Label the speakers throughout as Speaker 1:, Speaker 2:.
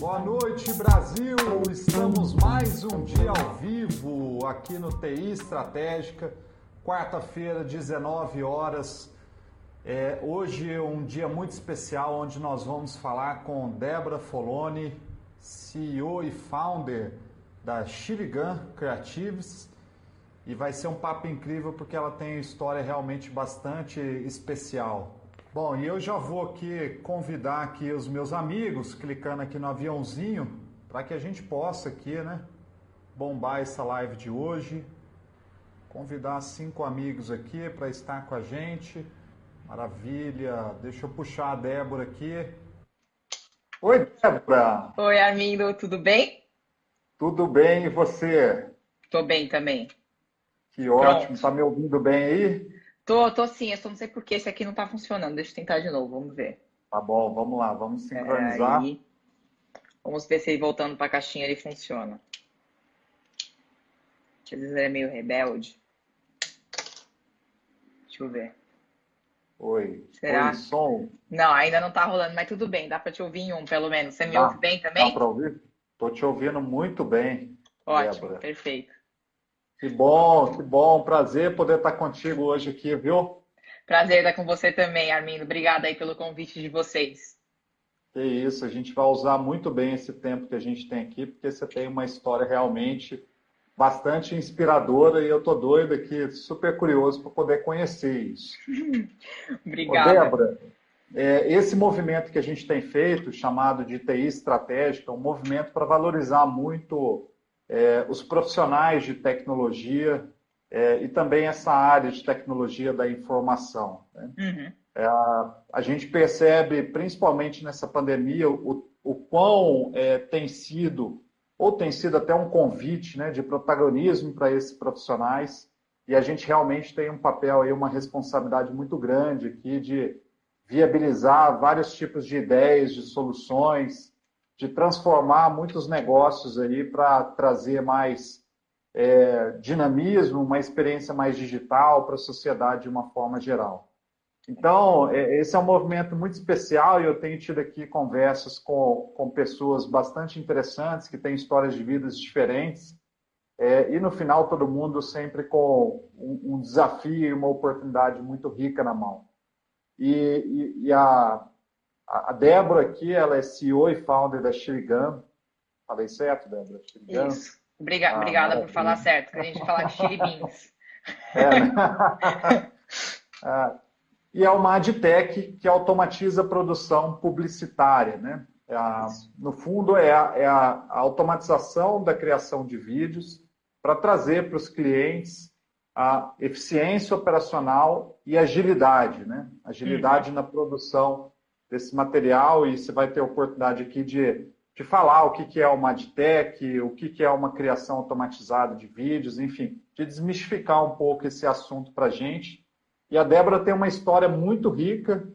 Speaker 1: Boa noite, Brasil! Estamos mais um dia ao vivo aqui no TI Estratégica, quarta-feira, 19 horas. É, hoje é um dia muito especial onde nós vamos falar com Débora Foloni, CEO e founder da Chiligan Creatives. E vai ser um papo incrível porque ela tem uma história realmente bastante especial. Bom, e eu já vou aqui convidar aqui os meus amigos, clicando aqui no aviãozinho, para que a gente possa aqui, né, bombar essa live de hoje. Convidar cinco amigos aqui para estar com a gente. Maravilha. Deixa eu puxar a Débora aqui. Oi, Débora.
Speaker 2: Oi, amigo. Tudo bem?
Speaker 1: Tudo bem e você?
Speaker 2: Tô bem também.
Speaker 1: Que ótimo. Pronto. Tá me ouvindo bem aí?
Speaker 2: Tô, tô sim, eu só não sei por que esse aqui não tá funcionando. Deixa eu tentar de novo, vamos ver.
Speaker 1: Tá bom, vamos lá, vamos sincronizar. Aí,
Speaker 2: vamos ver se ele voltando pra caixinha ele funciona. Às vezes ele é meio rebelde. Deixa eu ver.
Speaker 1: Oi.
Speaker 2: Será?
Speaker 1: Oi, som?
Speaker 2: Não, ainda não tá rolando, mas tudo bem, dá pra te ouvir em um, pelo menos. Você me ouve bem também?
Speaker 1: Dá pra ouvir? Tô te ouvindo muito bem.
Speaker 2: Ótimo, Débora. perfeito.
Speaker 1: Que bom, que bom. Prazer poder estar contigo hoje aqui, viu?
Speaker 2: Prazer estar com você também, Armindo. Obrigada aí pelo convite de vocês.
Speaker 1: É isso, a gente vai usar muito bem esse tempo que a gente tem aqui, porque você tem uma história realmente bastante inspiradora e eu tô doido aqui, super curioso para poder conhecer isso.
Speaker 2: Obrigada.
Speaker 1: Ô, Débora, é, esse movimento que a gente tem feito, chamado de TI estratégica, é um movimento para valorizar muito é, os profissionais de tecnologia é, e também essa área de tecnologia da informação. Né? Uhum. É, a, gente percebe, principalmente nessa pandemia, o, o quão é, tem sido, ou tem sido até um convite né, de protagonismo para esses profissionais, e a gente realmente tem um papel aí, uma responsabilidade muito grande aqui de viabilizar vários tipos de ideias, de soluções, de transformar muitos negócios aí para trazer mais é, dinamismo, uma experiência mais digital para a sociedade de uma forma geral. Então, é, esse é um movimento muito especial e eu tenho tido aqui conversas com, com pessoas bastante interessantes, que têm histórias de vidas diferentes, é, e no final todo mundo sempre com um, um desafio e uma oportunidade muito rica na mão. E, e, e a, a Débora aqui, ela é CEO e founder da Shirigan. Falei certo, Débora?
Speaker 2: Shirigan. Isso. Obriga ah, obrigada por falar certo, que a gente fala de Shiribins.
Speaker 1: É, né? ah, e é uma adtech que automatiza a produção publicitária, né? É a, no fundo, é, a, é a, automatização da criação de vídeos para trazer para os clientes a eficiência operacional e agilidade, né? Agilidade uhum. na produção desse material e você vai ter a oportunidade aqui de, de falar o que, que é uma AdTech, o que, que é uma criação automatizada de vídeos, enfim, de desmistificar um pouco esse assunto para a gente. E a Débora tem uma história muito rica,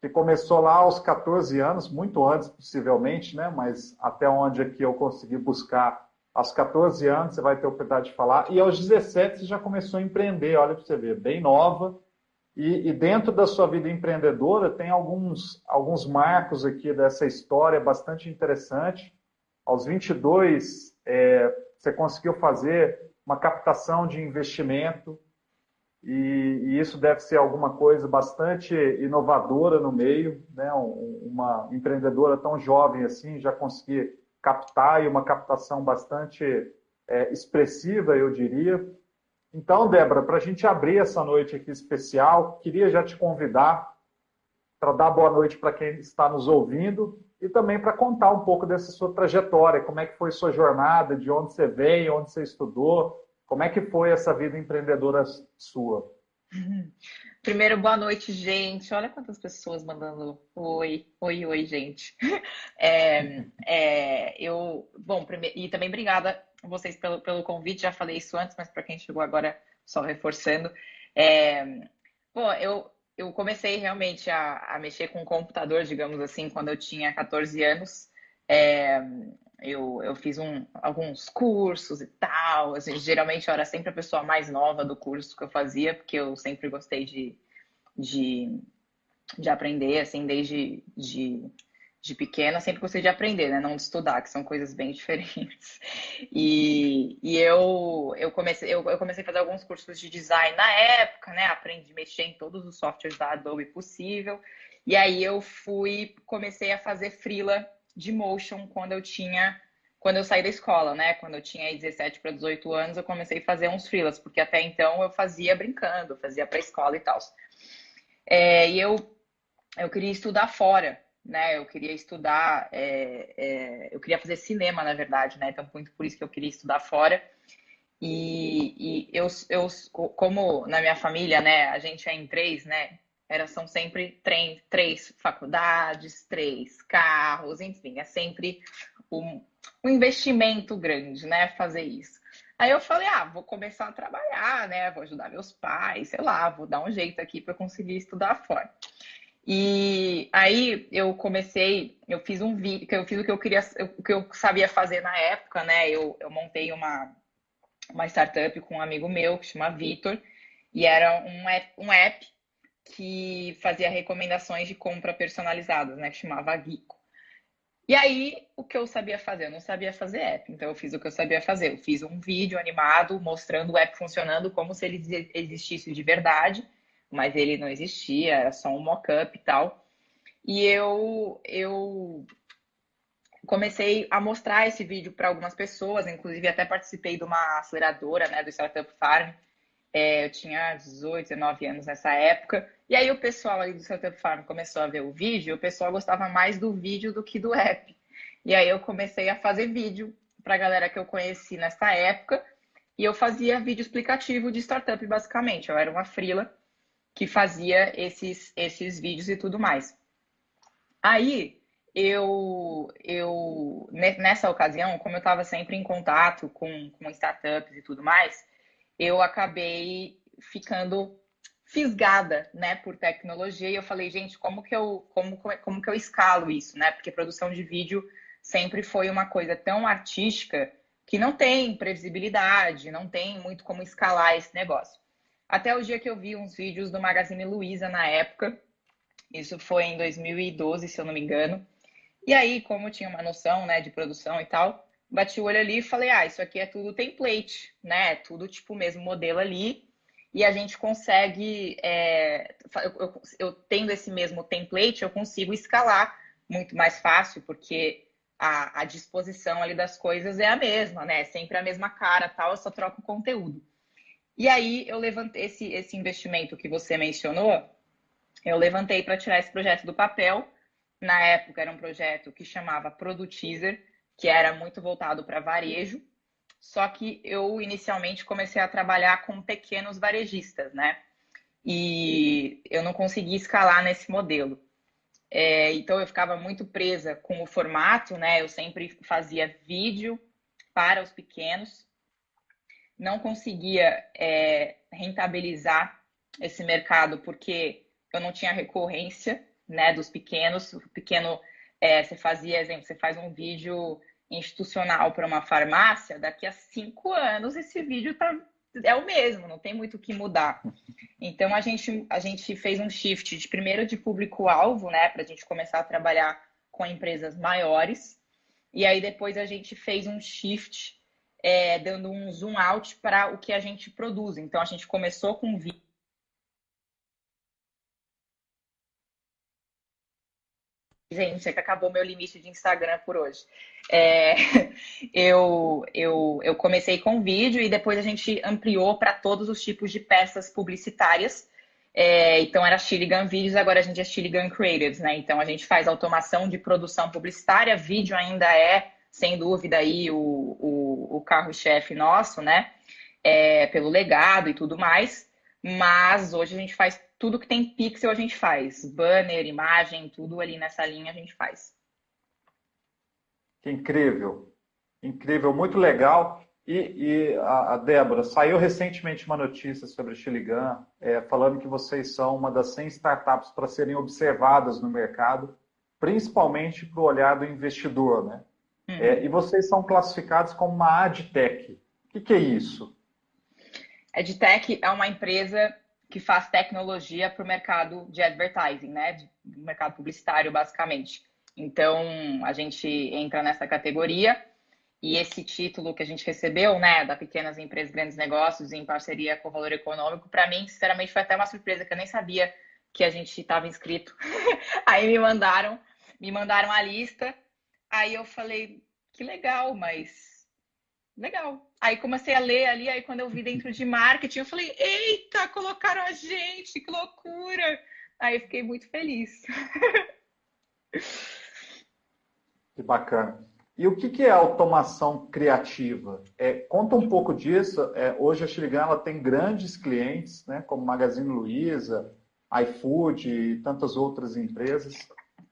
Speaker 1: que começou lá aos 14 anos, muito antes possivelmente, né? mas até onde aqui eu consegui buscar, aos 14 anos você vai ter a oportunidade de falar, e aos 17 você já começou a empreender, olha para você ver, bem nova, e, e, dentro da sua vida empreendedora tem alguns, alguns marcos aqui dessa história bastante interessante. Aos 22, é, você conseguiu fazer uma captação de investimento e, e, isso deve ser alguma coisa bastante inovadora no meio, né? uma empreendedora tão jovem assim já conseguir captar e uma captação bastante é, expressiva, eu diria. Então, Débora, para a gente abrir essa noite aqui especial, queria já te convidar para dar boa noite para quem está nos ouvindo e também para contar um pouco dessa sua trajetória, como é que foi sua jornada, de onde você veio, onde você estudou, como é que foi essa vida empreendedora sua?
Speaker 2: Primeiro, boa noite, gente. Olha quantas pessoas mandando oi, oi, oi, gente. É, é, eu, bom, primeiro, e também obrigada vocês pelo, pelo convite, já falei isso antes, mas para quem chegou agora, só reforçando. É, bom, eu, eu comecei realmente a, a mexer com o computador, digamos assim, quando eu tinha 14 anos. É, eu, eu fiz um, alguns cursos e tal. Assim, geralmente eu era sempre a pessoa mais nova do curso que eu fazia, porque eu sempre gostei de, de, de aprender, assim, desde de, de pequena, sempre gostei de aprender, né? Não de estudar, que são coisas bem diferentes. E, e eu, eu, comecei, eu, eu comecei a fazer alguns cursos de design na época, né? Aprendi a mexer em todos os softwares da Adobe possível. E aí eu fui, comecei a fazer freela de motion quando eu tinha, quando eu saí da escola, né? Quando eu tinha 17 para 18 anos, eu comecei a fazer uns freelas, porque até então eu fazia brincando, fazia para escola e tal. É, e eu, eu queria estudar fora, né? Eu queria estudar, é, é, eu queria fazer cinema, na verdade, né? Então, muito por isso que eu queria estudar fora. E, e eu, eu, como na minha família, né, a gente é em três, né? Era, são sempre três, três faculdades, três carros, enfim, é sempre um, um investimento grande, né? Fazer isso. Aí eu falei, ah, vou começar a trabalhar, né? Vou ajudar meus pais, sei lá, vou dar um jeito aqui para conseguir estudar fora. E aí eu comecei, eu fiz um vídeo, eu fiz o que eu queria, o que eu sabia fazer na época, né? Eu, eu montei uma, uma startup com um amigo meu que chama Vitor, e era um app, um app que fazia recomendações de compra personalizadas, né? Que chamava Geeko. E aí, o que eu sabia fazer? Eu não sabia fazer app, então eu fiz o que eu sabia fazer. Eu fiz um vídeo animado mostrando o app funcionando como se ele existisse de verdade, mas ele não existia, era só um mock-up e tal. E eu, eu comecei a mostrar esse vídeo para algumas pessoas, inclusive até participei de uma aceleradora, né, do Startup Farm, é, eu tinha 18, 19 anos nessa época. E aí o pessoal ali do Startup Farm começou a ver o vídeo, o pessoal gostava mais do vídeo do que do app. E aí eu comecei a fazer vídeo para a galera que eu conheci nessa época. E eu fazia vídeo explicativo de startup, basicamente. Eu era uma frila que fazia esses, esses vídeos e tudo mais. Aí, eu, eu nessa ocasião, como eu estava sempre em contato com, com startups e tudo mais, eu acabei ficando fisgada, né, por tecnologia. E eu falei, gente, como que eu, como, como que eu escalo isso, né? Porque produção de vídeo sempre foi uma coisa tão artística que não tem previsibilidade, não tem muito como escalar esse negócio. Até o dia que eu vi uns vídeos do Magazine Luiza na época, isso foi em 2012, se eu não me engano. E aí, como eu tinha uma noção, né, de produção e tal, bati o olho ali e falei, ah, isso aqui é tudo template, né? É tudo tipo o mesmo modelo ali. E a gente consegue, é, eu, eu, eu, tendo esse mesmo template, eu consigo escalar muito mais fácil, porque a, a, disposição ali das coisas é a mesma, né? É sempre a mesma cara, tal, eu só troco o conteúdo. E aí eu levantei esse, esse investimento que você mencionou, eu levantei para tirar esse projeto do papel. Na época era um projeto que chamava Produtizer, que era muito voltado para varejo. Só que eu inicialmente comecei a trabalhar com pequenos varejistas, né? E eu não consegui escalar nesse modelo. É, então eu ficava muito presa com o formato, né? Eu sempre fazia vídeo para os pequenos, não conseguia é, rentabilizar esse mercado porque eu não tinha recorrência, né? Dos pequenos, o pequeno é, você fazia, exemplo, você faz um vídeo institucional para uma farmácia, daqui a cinco anos esse vídeo tá, é o mesmo, não tem muito o que mudar. Então a gente, a gente fez um shift de primeiro de público-alvo, né, para a gente começar a trabalhar com empresas maiores, e aí depois a gente fez um shift é, dando um zoom out para o que a gente produz. Então a gente começou com vídeo Gente, é que acabou meu limite de Instagram por hoje. É, eu, eu, eu comecei com vídeo e depois a gente ampliou para todos os tipos de peças publicitárias. É, então era Chiligan Vídeos, agora a gente é Chiligan Creatives, né? Então a gente faz automação de produção publicitária, vídeo ainda é, sem dúvida, aí o, o, o carro-chefe nosso, né? É, pelo legado e tudo mais. Mas hoje a gente faz tudo que tem pixel a gente faz. Banner, imagem, tudo ali nessa linha a gente faz.
Speaker 1: Que incrível. Incrível, muito legal. E, e a, a, Débora, saiu recentemente uma notícia sobre a Chiligan, é, falando que vocês são uma das 100 startups para serem observadas no mercado, principalmente para o olhar do investidor, né? Uhum. É, e vocês são classificados como uma AdTech. O que, que é isso?
Speaker 2: AdTech é uma empresa que faz tecnologia para o mercado de advertising, né? De, mercado publicitário, basicamente. Então, a gente entra nessa categoria e esse título que a gente recebeu, né, da Pequenas Empresas Grandes Negócios, em parceria com o Valor Econômico, para mim, sinceramente, foi até uma surpresa, que eu nem sabia que a gente estava inscrito. aí me mandaram, me mandaram a lista, aí eu falei, que legal, mas legal. Aí comecei a ler ali, aí quando eu vi dentro de marketing, eu falei, eita, colocaram a gente, que loucura! Aí eu fiquei muito feliz.
Speaker 1: Que bacana. E o que, é automação criativa? É, conta um pouco disso. É, hoje a Xiligan ela tem grandes clientes, né, como Magazine Luiza, iFood e tantas outras empresas.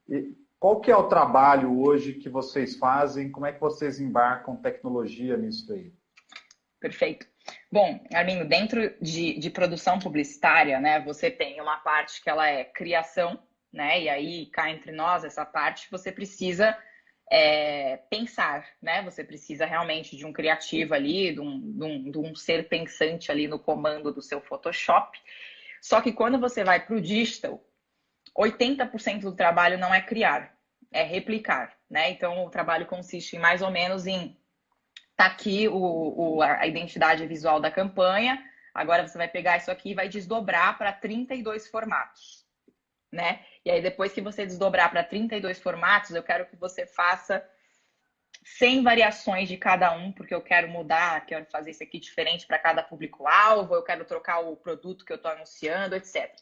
Speaker 1: E qual que é o trabalho hoje que vocês fazem? Como é que vocês embarcam tecnologia nisso aí?
Speaker 2: Perfeito. Bom, Arminho, dentro de, de produção publicitária, né, você tem uma parte que ela é criação, né, e aí cá entre nós essa parte você precisa é, pensar, né? Você precisa realmente de um criativo ali, de um, de, um, de um, ser pensante ali no comando do seu Photoshop. Só que quando você vai para o digital, 80% do trabalho não é criar, é replicar, né? Então o trabalho consiste mais ou menos em tá aqui o, o, a identidade visual da campanha. Agora você vai pegar isso aqui e vai desdobrar para 32 formatos, né? E aí, depois que você desdobrar para 32 formatos, eu quero que você faça 100 variações de cada um, porque eu quero mudar, quero fazer isso aqui diferente para cada público-alvo, eu quero trocar o produto que eu estou anunciando, etc.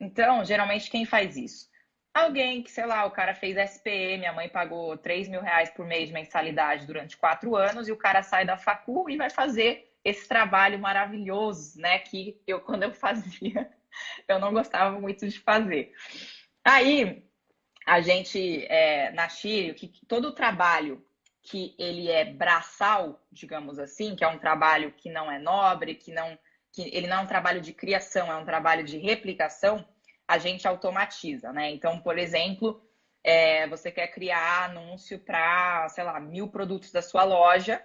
Speaker 2: Então, geralmente, quem faz isso? Alguém que, sei lá, o cara fez SPM, a mãe pagou 3 mil reais por mês de mensalidade durante quatro anos, e o cara sai da facu e vai fazer esse trabalho maravilhoso, né? Que eu, quando eu fazia, eu não gostava muito de fazer. Aí, a gente, é, na Chile, que todo o trabalho que ele é braçal, digamos assim, que é um trabalho que não é nobre, que não que ele não é um trabalho de criação, é um trabalho de replicação, a gente automatiza, né? Então, por exemplo, é, você quer criar anúncio para, sei lá, mil produtos da sua loja,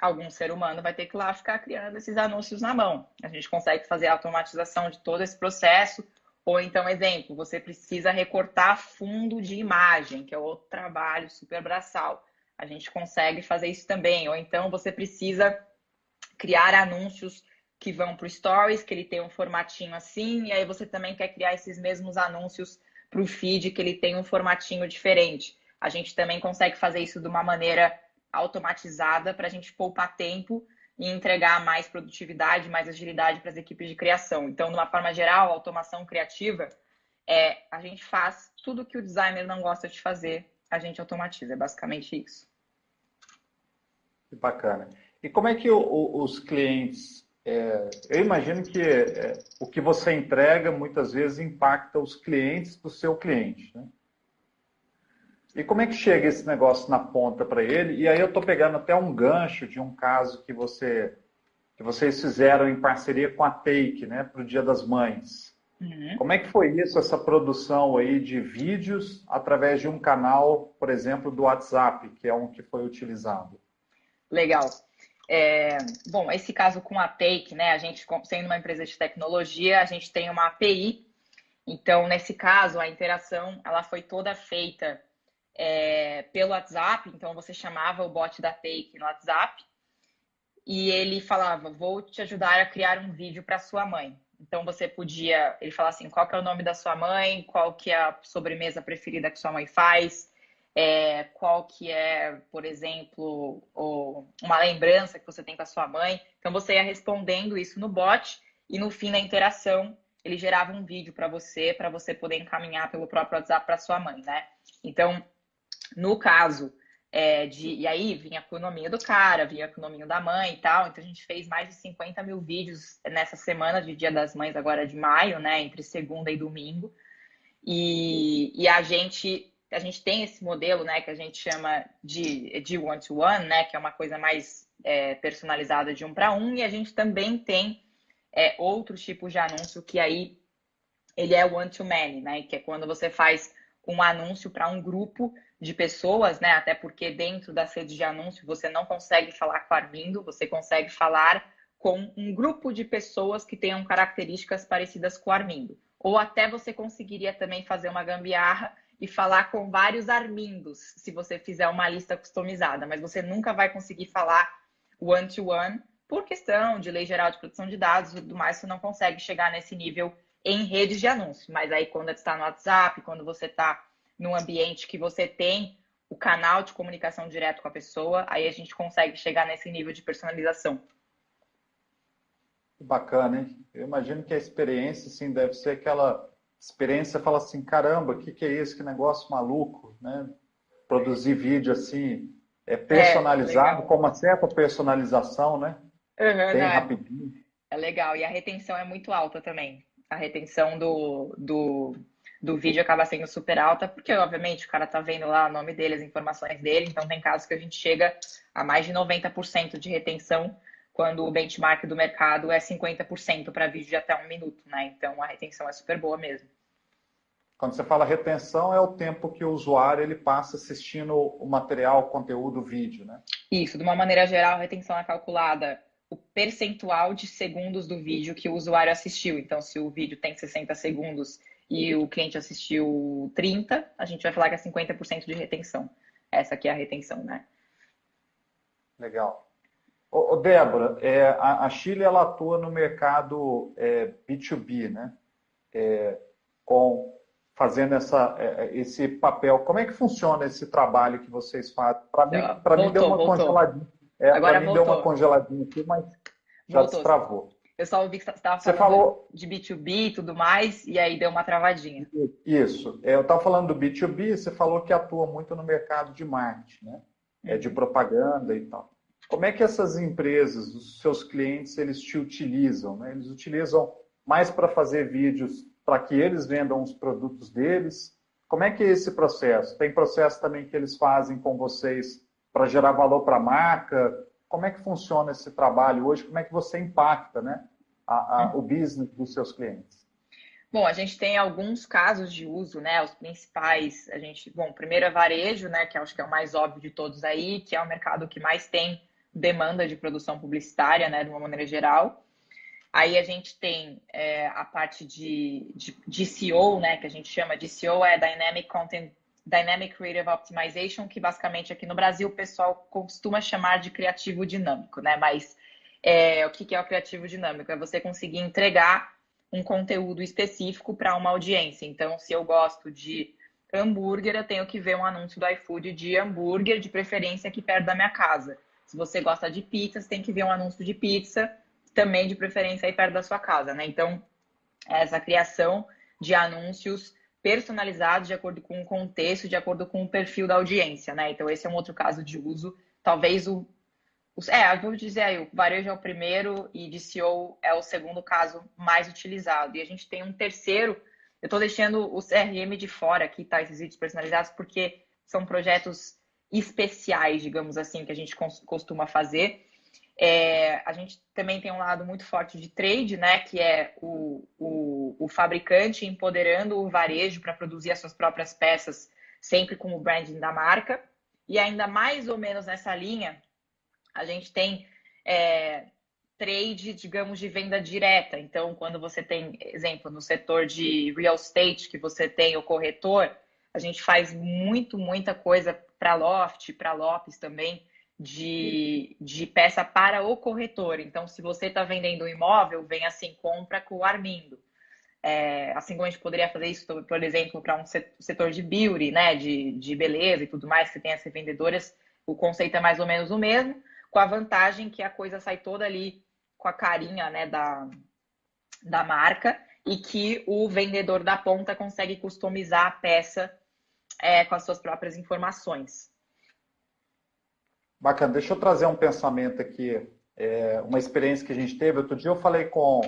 Speaker 2: algum ser humano vai ter que lá ficar criando esses anúncios na mão. A gente consegue fazer a automatização de todo esse processo, ou então, exemplo, você precisa recortar fundo de imagem, que é outro trabalho super braçal. A gente consegue fazer isso também. Ou então você precisa criar anúncios que vão para o Stories, que ele tem um formatinho assim, e aí você também quer criar esses mesmos anúncios para o feed, que ele tem um formatinho diferente. A gente também consegue fazer isso de uma maneira automatizada para a gente poupar tempo e entregar mais produtividade, mais agilidade para as equipes de criação. Então, de uma forma geral, automação criativa é a gente faz tudo que o designer não gosta de fazer, a gente automatiza. É basicamente isso.
Speaker 1: Que bacana. E como é que o, o, os clientes. É, eu imagino que é, o que você entrega muitas vezes impacta os clientes do seu cliente. Né? E como é que chega esse negócio na ponta para ele? E aí eu estou pegando até um gancho de um caso que você que vocês fizeram em parceria com a Take, né, para o Dia das Mães. Uhum. Como é que foi isso, essa produção aí de vídeos através de um canal, por exemplo, do WhatsApp, que é um que foi utilizado?
Speaker 2: Legal. É, bom, esse caso com a Take, né, a gente sendo uma empresa de tecnologia, a gente tem uma API. Então, nesse caso, a interação ela foi toda feita é, pelo WhatsApp, então você chamava o bot da Take no WhatsApp e ele falava: Vou te ajudar a criar um vídeo para sua mãe. Então você podia, ele falava assim: qual que é o nome da sua mãe, qual que é a sobremesa preferida que sua mãe faz, é, qual que é, por exemplo, uma lembrança que você tem com a sua mãe. Então você ia respondendo isso no bot e no fim da interação ele gerava um vídeo para você, para você poder encaminhar pelo próprio WhatsApp para sua mãe, né? Então no caso é, de. E aí vinha a economia do cara, vinha a economia da mãe e tal. Então a gente fez mais de 50 mil vídeos nessa semana de Dia das Mães, agora de maio, né? Entre segunda e domingo. E, e a gente. A gente tem esse modelo, né, que a gente chama de, de one-to-one, né, que é uma coisa mais é, personalizada de um para um, e a gente também tem é, outros tipos de anúncio que aí ele é one-to-many, né, que é quando você faz um anúncio para um grupo de pessoas, né? Até porque dentro da sede de anúncio você não consegue falar com Armindo, você consegue falar com um grupo de pessoas que tenham características parecidas com o Armindo. Ou até você conseguiria também fazer uma gambiarra e falar com vários Armindos, se você fizer uma lista customizada, mas você nunca vai conseguir falar one-to-one -one, por questão de lei geral de proteção de dados e tudo mais, você não consegue chegar nesse nível em redes de anúncio. Mas aí quando está no WhatsApp, quando você está num ambiente que você tem o canal de comunicação direto com a pessoa, aí a gente consegue chegar nesse nível de personalização.
Speaker 1: Bacana, hein? Eu imagino que a experiência, sim, deve ser aquela experiência, fala assim, caramba, o que, que é isso? Que negócio maluco, né? Produzir vídeo assim, é personalizado, é, com uma certa personalização, né?
Speaker 2: Uhum, Bem rapidinho. É legal, e a retenção é muito alta também. A retenção do, do, do vídeo acaba sendo super alta, porque, obviamente, o cara tá vendo lá o nome dele, as informações dele, então tem casos que a gente chega a mais de 90% de retenção quando o benchmark do mercado é 50% para vídeo de até um minuto, né? Então a retenção é super boa mesmo.
Speaker 1: Quando você fala retenção, é o tempo que o usuário ele passa assistindo o material, o conteúdo, o vídeo, né?
Speaker 2: Isso, de uma maneira geral, a retenção é calculada o percentual de segundos do vídeo que o usuário assistiu. Então, se o vídeo tem 60 segundos e o cliente assistiu 30, a gente vai falar que é 50% de retenção. Essa aqui é a retenção, né?
Speaker 1: Legal. Ô, Débora, é, a, a, Chile ela atua no mercado é, B2B, né? É, com fazendo essa, é, é, esse papel. Como é que funciona esse trabalho que vocês fazem? Para mim, para mim deu uma voltou. congeladinha. É, para mim deu uma congeladinha aqui, mas já voltou. destravou.
Speaker 2: Eu só ouvi que você estava falando falou... de B2B e tudo mais, e aí deu uma travadinha.
Speaker 1: Isso. É, eu estava falando do B2B, você falou que atua muito no mercado de marketing, né? É de propaganda e tal. Como é que essas empresas, os seus clientes, eles te utilizam? Né? Eles utilizam mais para fazer vídeos para que eles vendam os produtos deles? Como é que é esse processo? Tem processo também que eles fazem com vocês para gerar valor para a marca? Como é que funciona esse trabalho hoje? Como é que você impacta né, a, a, o business dos seus clientes?
Speaker 2: Bom, a gente tem alguns casos de uso, né? Os principais, a gente, bom, primeiro é varejo, né? Que acho que é o mais óbvio de todos aí, que é o mercado que mais tem demanda de produção publicitária, né, de uma maneira geral. Aí a gente tem é, a parte de, de, de né, que a gente chama de SEO, é Dynamic Content, Dynamic Creative Optimization, que basicamente aqui no Brasil o pessoal costuma chamar de criativo dinâmico, né? Mas é, o que é o criativo dinâmico? É você conseguir entregar um conteúdo específico para uma audiência. Então, se eu gosto de hambúrguer, eu tenho que ver um anúncio do iFood de hambúrguer, de preferência aqui perto da minha casa. Se você gosta de pizza, você tem que ver um anúncio de pizza, também de preferência aí perto da sua casa, né? Então, essa criação de anúncios personalizados de acordo com o contexto, de acordo com o perfil da audiência, né? Então, esse é um outro caso de uso. Talvez o. é, vou dizer aí, o varejo é o primeiro e DCO é o segundo caso mais utilizado. E a gente tem um terceiro. Eu estou deixando o CRM de fora aqui, tá? Esses vídeos personalizados, porque são projetos especiais, digamos assim, que a gente costuma fazer. É, a gente também tem um lado muito forte de trade, né? Que é o, o, o fabricante empoderando o varejo para produzir as suas próprias peças, sempre com o branding da marca. E ainda mais ou menos nessa linha, a gente tem é, trade, digamos, de venda direta. Então, quando você tem, exemplo, no setor de real estate, que você tem o corretor, a gente faz muito, muita coisa para Loft, para Lopes também, de, de peça para o corretor. Então, se você está vendendo um imóvel, vem assim, compra com o Armindo. É, assim como a gente poderia fazer isso, por exemplo, para um setor de beauty, né, de, de beleza e tudo mais, que tem as vendedoras, o conceito é mais ou menos o mesmo, com a vantagem que a coisa sai toda ali com a carinha né, da, da marca e que o vendedor da ponta consegue customizar a peça é, com as suas próprias informações.
Speaker 1: Bacana. Deixa eu trazer um pensamento aqui, é, uma experiência que a gente teve. Outro dia eu falei com,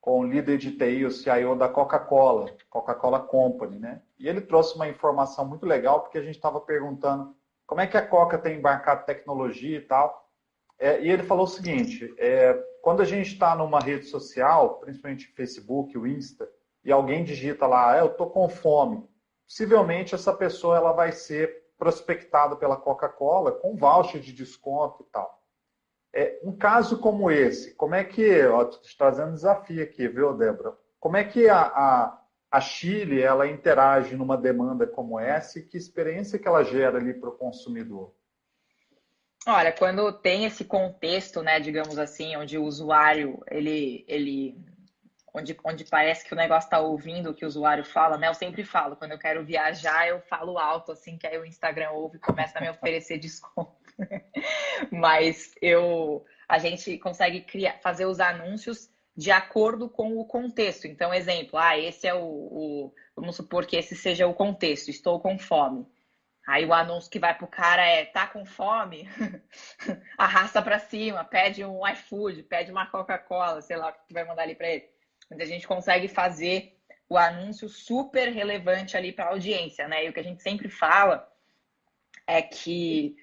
Speaker 1: com o líder de TI, o CIO da Coca-Cola, Coca-Cola Company, né? E ele trouxe uma informação muito legal, porque a gente estava perguntando como é que a Coca tem embarcado tecnologia e tal. É, e ele falou o seguinte: é, quando a gente está numa rede social, principalmente Facebook, o Insta, e alguém digita lá, ah, eu estou com fome, possivelmente essa pessoa ela vai ser prospectada pela Coca-Cola com voucher de desconto e tal. É, um caso como esse, como é que, ó, trazendo desafio aqui, viu, Débora? Como é que a, a, a Chile ela interage numa demanda como essa e que experiência que ela gera ali para o consumidor?
Speaker 2: Olha, quando tem esse contexto, né, digamos assim, onde o usuário, ele, ele onde, onde parece que o negócio está ouvindo o que o usuário fala, né? Eu sempre falo, quando eu quero viajar, eu falo alto, assim, que aí o Instagram ouve e começa a me oferecer desconto. Mas eu, a gente consegue criar, fazer os anúncios de acordo com o contexto. Então, exemplo, ah, esse é o, o vamos supor que esse seja o contexto, estou com fome. Aí o anúncio que vai pro cara é: tá com fome? Arrasta para cima, pede um iFood, pede uma Coca-Cola, sei lá o que tu vai mandar ali para ele. Mas a gente consegue fazer o anúncio super relevante ali para a audiência, né? E o que a gente sempre fala é que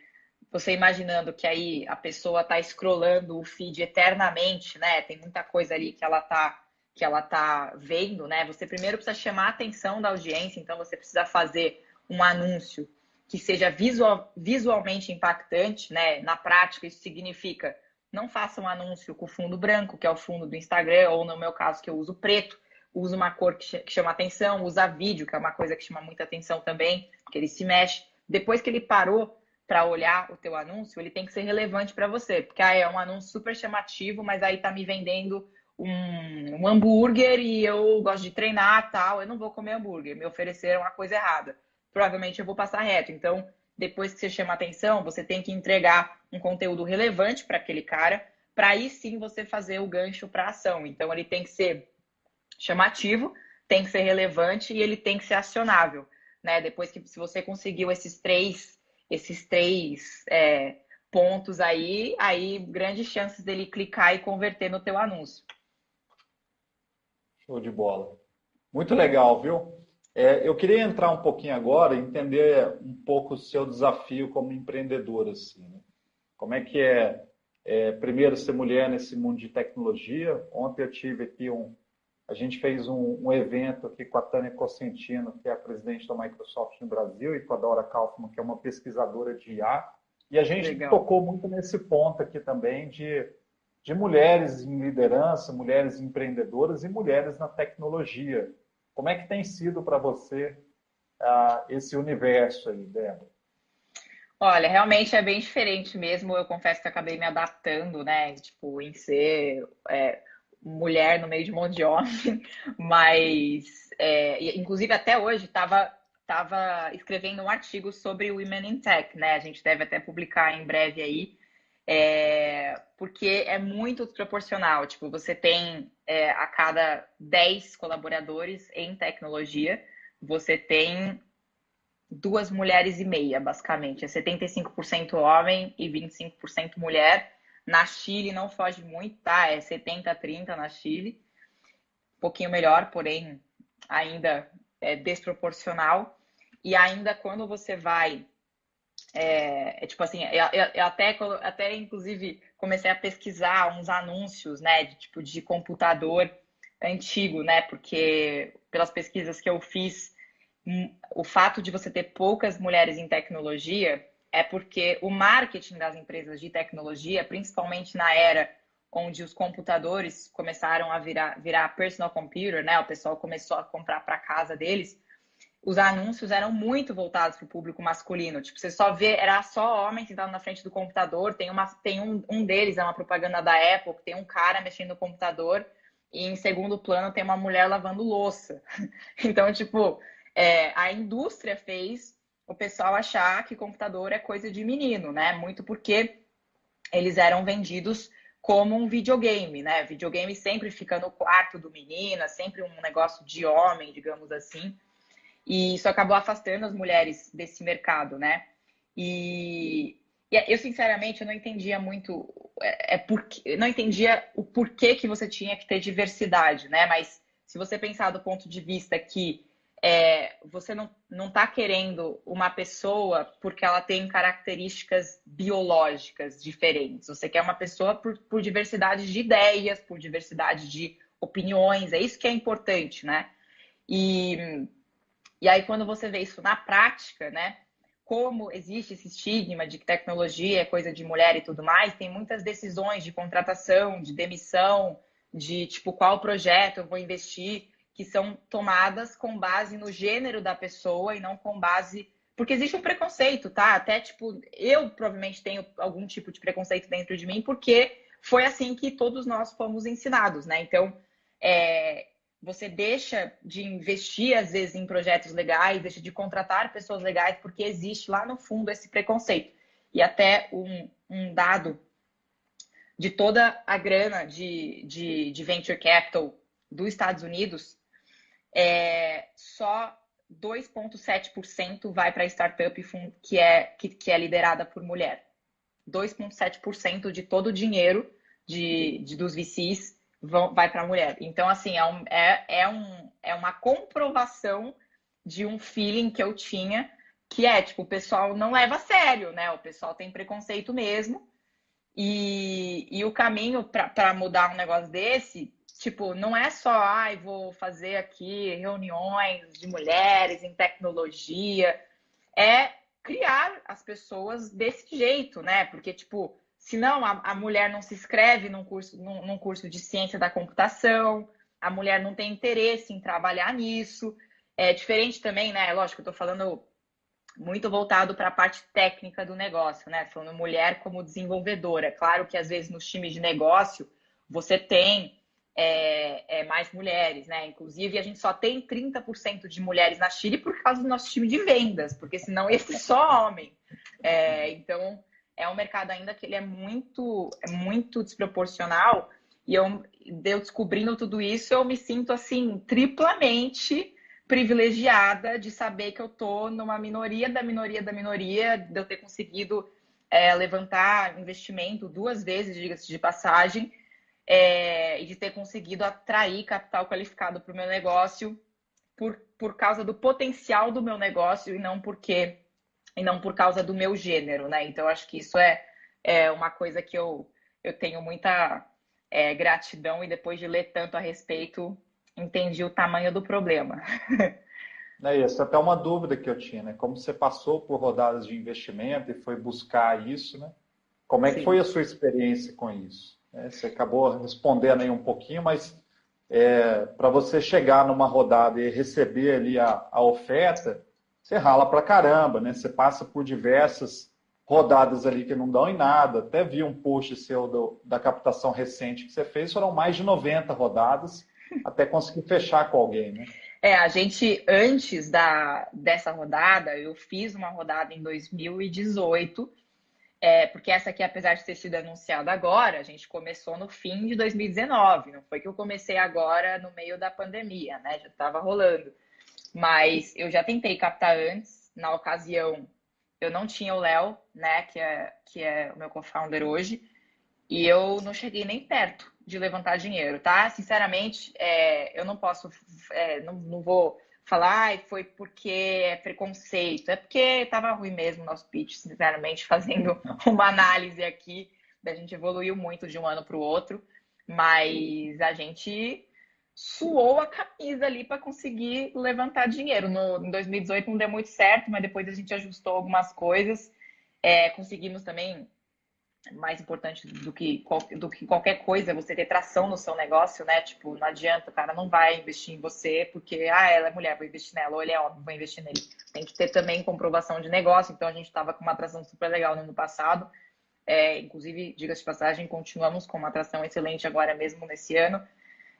Speaker 2: você imaginando que aí a pessoa tá scrollando o feed eternamente, né? Tem muita coisa ali que ela tá que ela tá vendo, né? Você primeiro precisa chamar a atenção da audiência, então você precisa fazer um anúncio que seja visual, visualmente impactante, né? Na prática, isso significa não faça um anúncio com fundo branco, que é o fundo do Instagram, ou no meu caso, que eu uso preto, usa uma cor que chama atenção, usa vídeo, que é uma coisa que chama muita atenção também, porque ele se mexe. Depois que ele parou para olhar o teu anúncio, ele tem que ser relevante para você, porque ah, é um anúncio super chamativo, mas aí tá me vendendo um, um hambúrguer e eu gosto de treinar tal, eu não vou comer hambúrguer, me ofereceram uma coisa errada provavelmente eu vou passar reto. Então, depois que você chama atenção, você tem que entregar um conteúdo relevante para aquele cara, para aí sim você fazer o gancho para ação. Então, ele tem que ser chamativo, tem que ser relevante e ele tem que ser acionável. Né? Depois que se você conseguiu esses três, esses três é, pontos aí, aí grandes chances dele clicar e converter no teu anúncio.
Speaker 1: Show de bola. Muito legal, viu? É, eu queria entrar um pouquinho agora, entender um pouco o seu desafio como empreendedora. Assim, né? Como é que é, é, primeiro, ser mulher nesse mundo de tecnologia? Ontem eu tive aqui um. A gente fez um, um evento aqui com a Tânia Cosentino, que é a presidente da Microsoft no Brasil, e com a Dora Kaufman, que é uma pesquisadora de IA. E a gente Legal. tocou muito nesse ponto aqui também de, de mulheres em liderança, mulheres empreendedoras e mulheres na tecnologia. Como é que tem sido para você uh, esse universo aí, Débora?
Speaker 2: Olha, realmente é bem diferente mesmo. Eu confesso que acabei me adaptando, né? Tipo, em ser é, mulher no meio de um monte de homem. Mas, é, inclusive, até hoje estava tava escrevendo um artigo sobre Women in Tech, né? A gente deve até publicar em breve aí é, porque é muito desproporcional. Tipo, você tem é, a cada 10 colaboradores em tecnologia, você tem duas mulheres e meia, basicamente. É 75% homem e 25% mulher. Na Chile não foge muito, tá? É 70-30 na Chile. Um pouquinho melhor, porém ainda é desproporcional. E ainda quando você vai é, é, tipo assim, eu, eu, até, até inclusive comecei a pesquisar uns anúncios, né, de tipo de computador antigo, né, porque pelas pesquisas que eu fiz, hum, o fato de você ter poucas mulheres em tecnologia é porque o marketing das empresas de tecnologia, principalmente na era onde os computadores começaram a virar, virar personal computer, né, o pessoal começou a comprar para casa deles, os anúncios eram muito voltados para o público masculino. Tipo, você só vê, era só homem sentado na frente do computador. Tem, uma, tem um, um deles, é uma propaganda da Apple, que tem um cara mexendo no computador e em segundo plano tem uma mulher lavando louça. Então, tipo, é, a indústria fez o pessoal achar que computador é coisa de menino, né? Muito porque eles eram vendidos como um videogame, né? Videogame sempre fica no quarto do menino, sempre um negócio de homem, digamos assim. E isso acabou afastando as mulheres desse mercado, né? E, e eu, sinceramente, eu não entendia muito, é, é porque, não entendia o porquê que você tinha que ter diversidade, né? Mas se você pensar do ponto de vista que é, você não, não tá querendo uma pessoa porque ela tem características biológicas diferentes. Você quer uma pessoa por, por diversidade de ideias, por diversidade de opiniões. É isso que é importante, né? E E aí, quando você vê isso na prática, né? Como existe esse estigma de que tecnologia é coisa de mulher e tudo mais, tem muitas decisões de contratação, de demissão, de tipo qual projeto eu vou investir, que são tomadas com base no gênero da pessoa e não com base. Porque existe um preconceito, tá? Até tipo, eu provavelmente tenho algum tipo de preconceito dentro de mim, porque foi assim que todos nós fomos ensinados, né? Então, é, você deixa de investir, às vezes, em projetos legais, deixa de contratar pessoas legais, porque existe lá no fundo esse preconceito. E até um, um dado de toda a grana de, de, de venture capital dos Estados Unidos, é, só 2,7% vai para a startup que é, que, que é liderada por mulher. 2,7% de todo o dinheiro de, de, dos VCs vão, vai para a mulher. Então, assim, é, um, é, é, um, é uma comprovação de um feeling que eu tinha, que é, tipo, o pessoal não leva a sério, né? O pessoal tem preconceito mesmo. E, e o caminho para mudar um negócio desse, tipo, não é só, ai, ah, vou fazer aqui reuniões de mulheres em tecnologia. É criar as pessoas desse jeito, né? Porque, tipo, Senão, a, a mulher não se inscreve num curso, num, num curso de ciência da computação, a mulher não tem interesse em trabalhar nisso. É diferente também, né? Lógico, eu estou falando muito voltado para a parte técnica do negócio, né? Falando mulher como desenvolvedora. Claro que às vezes nos times de negócio você tem é, é, mais mulheres, né? Inclusive, a gente só tem 30% de mulheres na Chile por causa do nosso time de vendas, porque senão esse é só homem. É, então, é um mercado ainda que ele é muito, é muito desproporcional. E eu, eu descobrindo tudo isso, eu me sinto assim triplamente privilegiada de saber que eu tô numa minoria da minoria da minoria, de eu ter conseguido é, levantar investimento duas vezes, diga-se de passagem, é, e de ter conseguido atrair capital qualificado para o meu negócio por, por causa do potencial do meu negócio e não porque e não por causa do meu gênero, né? Então, acho que isso é, é uma coisa que eu, eu tenho muita é, gratidão e depois de ler tanto a respeito, entendi o tamanho do problema.
Speaker 1: É isso, até uma dúvida que eu tinha, né? Como você passou por rodadas de investimento e foi buscar isso, né? Como é Sim. que foi a sua experiência com isso? É, você acabou respondendo aí um pouquinho, mas é, para você chegar numa rodada e receber ali a, a oferta, você rala pra caramba, né? Você passa por diversas rodadas ali que não dão em nada. Até vi um post seu do, da captação recente que você fez, foram mais de 90 rodadas até conseguir fechar com alguém, né?
Speaker 2: É, a gente, antes da, dessa rodada, eu fiz uma rodada em 2018, é, porque essa aqui, apesar de ter sido anunciada agora, a gente começou no fim de 2019, não foi que eu comecei agora no meio da pandemia, né? Já estava rolando. Mas eu já tentei captar antes, na ocasião eu não tinha o Léo, né, que é, que é o meu co-founder hoje, e eu não cheguei nem perto de levantar dinheiro, tá? Sinceramente, é, eu não posso, é, não, não vou falar, ah, foi porque é preconceito, é porque tava ruim mesmo o nosso pitch, sinceramente, fazendo uma análise aqui, a gente evoluiu muito de um ano para o outro, mas a gente suou a camisa ali para conseguir levantar dinheiro. No, em 2018 não deu muito certo, mas depois a gente ajustou algumas coisas. É, conseguimos também, mais importante do que, do que qualquer coisa, você ter tração no seu negócio, né? Tipo, não adianta, o cara não vai investir em você porque, ah, ela é mulher, vou investir nela, ou ele é homem, vou investir nele. Tem que ter também comprovação de negócio. Então, a gente estava com uma atração super legal no ano passado. É, inclusive, diga-se de passagem, continuamos com uma atração excelente agora mesmo nesse ano.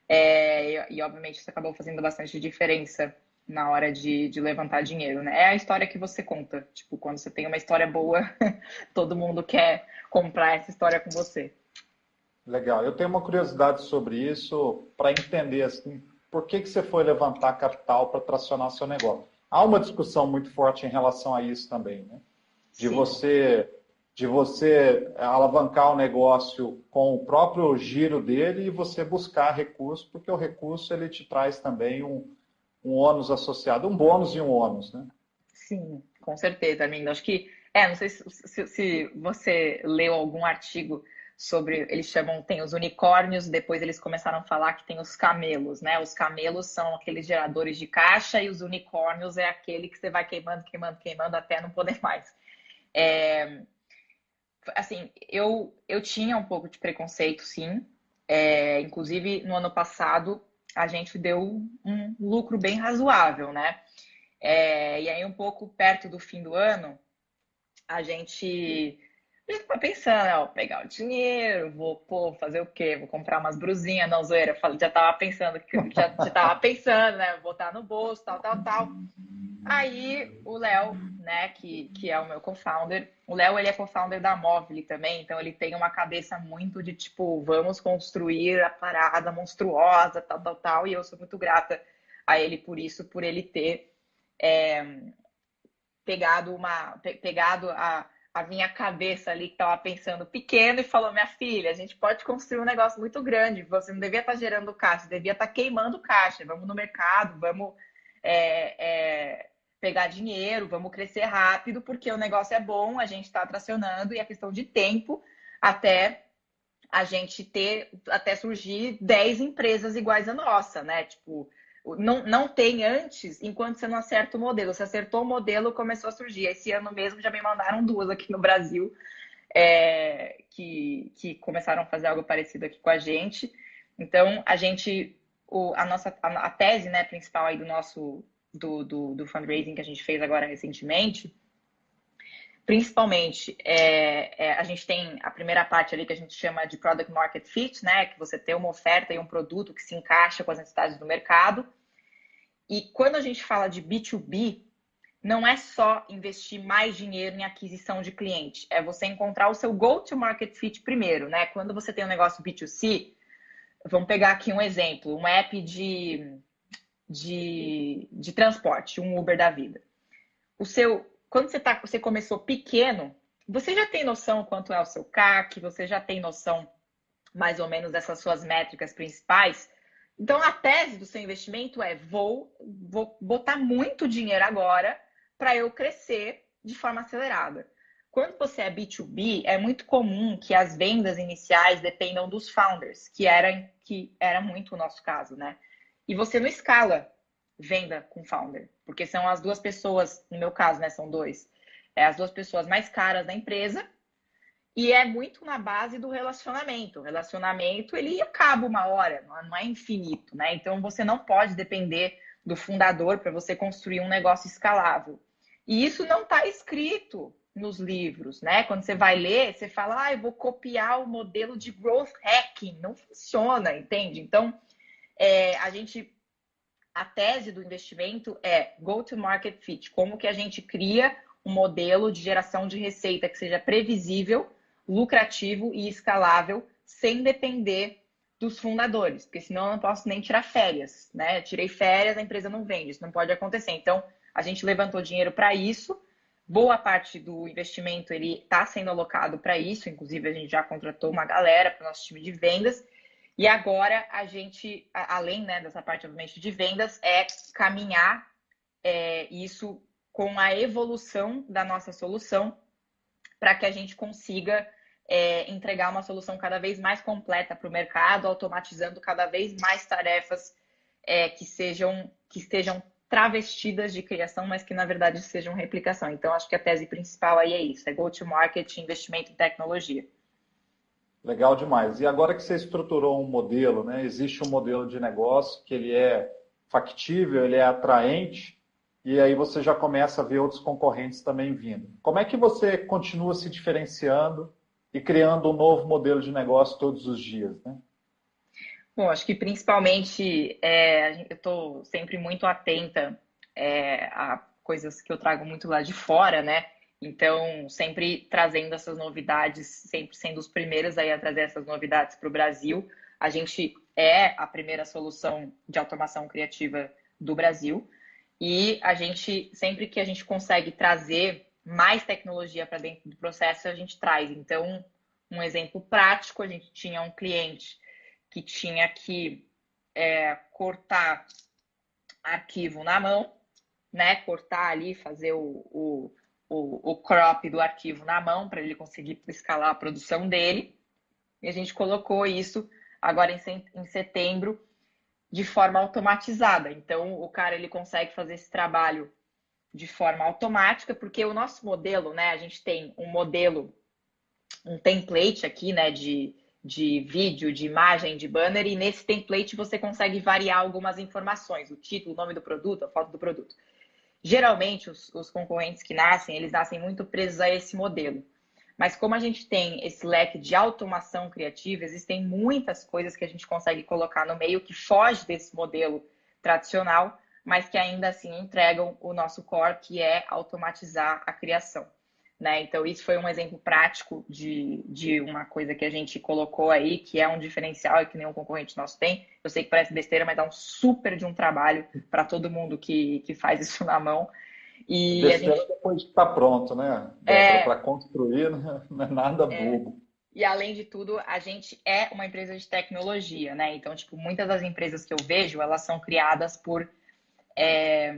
Speaker 2: É, e, e, obviamente, isso acabou fazendo bastante diferença na hora de, de, levantar dinheiro, né? É a história que você conta. Tipo, quando você tem uma história boa, todo mundo quer comprar essa história com você.
Speaker 1: Legal. Eu tenho uma curiosidade sobre isso para entender assim, por que, que você foi levantar capital para tracionar seu negócio. Há uma discussão muito forte em relação a isso também, né? De Sim. você de você alavancar o negócio com o próprio giro dele e você buscar recurso, porque o recurso ele te traz também um, um ônus associado, um bônus e um ônus, né?
Speaker 2: Sim, com certeza, Armindo. Acho que, é, não sei se, se, se você leu algum artigo sobre, eles chamam, tem os unicórnios, depois eles começaram a falar que tem os camelos, né? Os camelos são aqueles geradores de caixa e os unicórnios é aquele que você vai queimando, queimando, queimando até não poder mais. É, assim, eu, eu tinha um pouco de preconceito, sim. É, inclusive, no ano passado, a gente deu um lucro bem razoável, né? É, e aí, um pouco perto do fim do ano, a gente já tava pensando, ó, pegar o dinheiro, vou, pô, fazer o quê? Vou comprar umas brusinhas, não, zoeira. Já tava pensando, já, já tava pensando, né? Botar no bolso, tal, tal, tal. Aí o Léo, né, que, que é o meu co-founder, o Léo ele é co-founder da Móvel também, então ele tem uma cabeça muito de tipo, vamos construir a parada monstruosa, tal, tal, tal, e eu sou muito grata a ele por isso, por ele ter é, pegado uma, pegado a a minha cabeça ali que estava pensando pequeno e falou: minha filha, a gente pode construir um negócio muito grande. Você não devia estar tá gerando caixa, devia estar tá queimando caixa. Vamos no mercado, vamos é, é, pegar dinheiro, vamos crescer rápido, porque o negócio é bom, a gente está tracionando e é questão de tempo até a gente ter, até surgir 10 empresas iguais à nossa, né? Tipo, não, não tem antes, enquanto você não acerta o modelo. Você acertou o modelo, começou a surgir. Esse ano mesmo já me mandaram duas aqui no Brasil é, que, que começaram a fazer algo parecido aqui com a gente. Então, a gente, o, a nossa a, a, tese né, principal aí do nosso do, do, do, fundraising que a gente fez agora recentemente, principalmente é, é, a gente tem a primeira parte ali que a gente chama de product market fit, né, que você tem uma oferta e um produto que se encaixa com as necessidades do mercado. E quando a gente fala de B2B, não é só investir mais dinheiro em aquisição de cliente, é você encontrar o seu go-to-market fit primeiro, né? Quando você tem um negócio B2C, vamos pegar aqui um exemplo, um app de, de, de transporte, um Uber da vida. O seu, quando você, tá, você começou pequeno, você já tem noção quanto é o seu CAC, você já tem noção mais ou menos dessas suas métricas principais, então, a tese do seu investimento é: vou, vou botar muito dinheiro agora para eu crescer de forma acelerada. Quando você é B2B, é muito comum que as vendas iniciais dependam dos founders, que era, que era muito o nosso caso, né? E você não escala venda com founder, porque são as duas pessoas, no meu caso, né? São dois. É as duas pessoas mais caras da empresa e é muito na base do relacionamento. O relacionamento, ele acaba uma hora, não é infinito, né? Então, você não pode depender do fundador para você construir um negócio escalável. E isso não está escrito nos livros, né? Quando você vai ler, você fala, ah, eu vou copiar o modelo de growth hacking. Não funciona, entende? Então, é, a gente... A tese do investimento é go-to-market fit. Como que a gente cria um modelo de geração de receita que seja previsível lucrativo e escalável sem depender dos fundadores, porque senão eu não posso nem tirar férias, né? tirei férias, a empresa não vende, isso não pode acontecer. Então, a gente levantou dinheiro para isso. Boa parte do investimento ele está sendo alocado para isso, inclusive a gente já contratou uma galera para o nosso time de vendas. E agora a gente, além né, dessa parte, obviamente, de vendas, é caminhar é, isso com a evolução da nossa solução para que a gente consiga é, entregar uma solução cada vez mais completa para o mercado, automatizando cada vez mais tarefas é, que sejam que estejam travestidas de criação, mas que na verdade sejam replicação. Então, acho que a tese principal aí é isso: é go-to-market, investimento em tecnologia.
Speaker 1: Legal demais. E agora que você estruturou um modelo, né? Existe um modelo de negócio que ele é factível, ele é atraente, e aí você já começa a ver outros concorrentes também vindo. Como é que você continua se diferenciando e criando um novo modelo de negócio todos os dias, né?
Speaker 2: Bom, acho que principalmente é, eu estou sempre muito atenta é, a coisas que eu trago muito lá de fora, né? Então, sempre trazendo essas novidades, sempre sendo os primeiros aí a trazer essas novidades para o Brasil. A gente é a primeira solução de automação criativa do Brasil. E a gente, sempre que a gente consegue trazer mais tecnologia para dentro do processo a gente traz. Então, um exemplo prático, a gente tinha um cliente que tinha que é, cortar arquivo na mão, né? Cortar ali, fazer o, o, o, o crop do arquivo na mão para ele conseguir escalar a produção dele. e a gente colocou isso agora em setembro de forma automatizada. Então, o cara ele consegue fazer esse trabalho de forma automática, porque o nosso modelo, né, a gente tem um modelo, um template aqui, né, de, de vídeo, de imagem, de banner, e nesse template você consegue variar algumas informações, o título, o nome do produto, a foto do produto. Geralmente, os, os concorrentes que nascem, eles nascem muito presos a esse modelo. Mas como a gente tem esse leque de automação criativa, existem muitas coisas que a gente consegue colocar no meio que foge desse modelo tradicional, mas que ainda assim entregam o nosso core, que é automatizar a criação. Né? Então, isso foi um exemplo prático de, de uma coisa que a gente colocou aí, que é um diferencial e que nenhum concorrente nosso tem. Eu sei que parece besteira, mas dá um super de um trabalho para todo mundo que, que faz isso na mão.
Speaker 1: E Besteira gente... depois de estar tá pronto, né? É... Para construir, né? não é nada é. bobo.
Speaker 2: E além de tudo, a gente é uma empresa de tecnologia, né? Então, tipo, muitas das empresas que eu vejo, elas são criadas por é,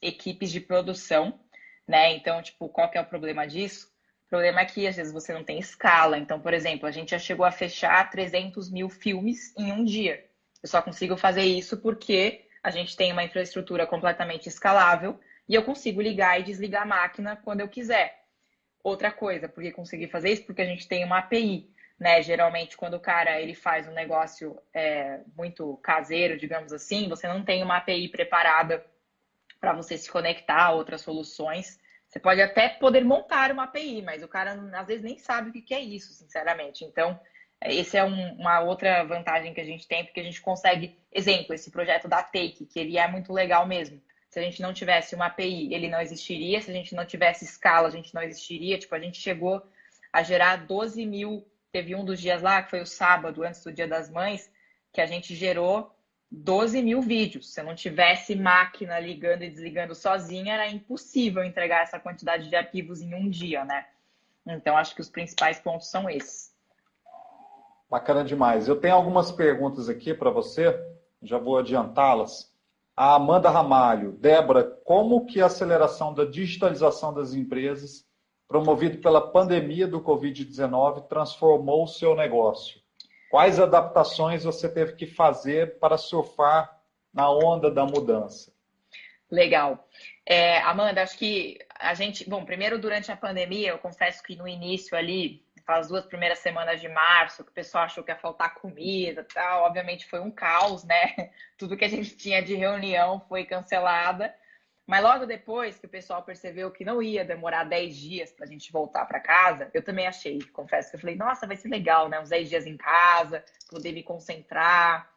Speaker 2: equipes de produção, né? Então, tipo, qual que é o problema disso? O problema é que às vezes você não tem escala. Então, por exemplo, a gente já chegou a fechar 300 mil filmes em um dia. Eu só consigo fazer isso porque a gente tem uma infraestrutura completamente escalável e eu consigo ligar e desligar a máquina quando eu quiser. Outra coisa, porque consegui fazer isso? Porque a gente tem uma API, né? Geralmente, quando o cara ele faz um negócio é, muito caseiro, digamos assim, você não tem uma API preparada para você se conectar a outras soluções. Você pode até poder montar uma API, mas o cara às vezes nem sabe o que é isso, sinceramente. Então, esse é um, uma outra vantagem que a gente tem, porque a gente consegue, exemplo, esse projeto da Take, que ele é muito legal mesmo. Se a gente não tivesse uma API, ele não existiria. Se a gente não tivesse escala, a gente não existiria. Tipo, a gente chegou a gerar 12 mil. Teve um dos dias lá, que foi o sábado, antes do Dia das Mães, que a gente gerou 12 mil vídeos. Se eu não tivesse máquina ligando e desligando sozinha, era impossível entregar essa quantidade de arquivos em um dia, né? Então, acho que os principais pontos são esses.
Speaker 1: Bacana demais. Eu tenho algumas perguntas aqui para você, já vou adiantá-las a Amanda Ramalho. Débora, como que a aceleração da digitalização das empresas, promovido pela pandemia do Covid-19, transformou o seu negócio? Quais adaptações você teve que fazer para surfar na onda da mudança?
Speaker 2: Legal. É, Amanda, acho que a gente. Bom, primeiro, durante a pandemia, eu confesso que no início ali, as duas primeiras semanas de março, que o pessoal achou que ia faltar comida tal. Obviamente foi um caos, né? Tudo que a gente tinha de reunião foi cancelada. Mas logo depois que o pessoal percebeu que não ia demorar 10 dias para a gente voltar para casa, eu também achei, confesso que eu falei, nossa, vai ser legal, né? Uns 10 dias em casa, poder me concentrar.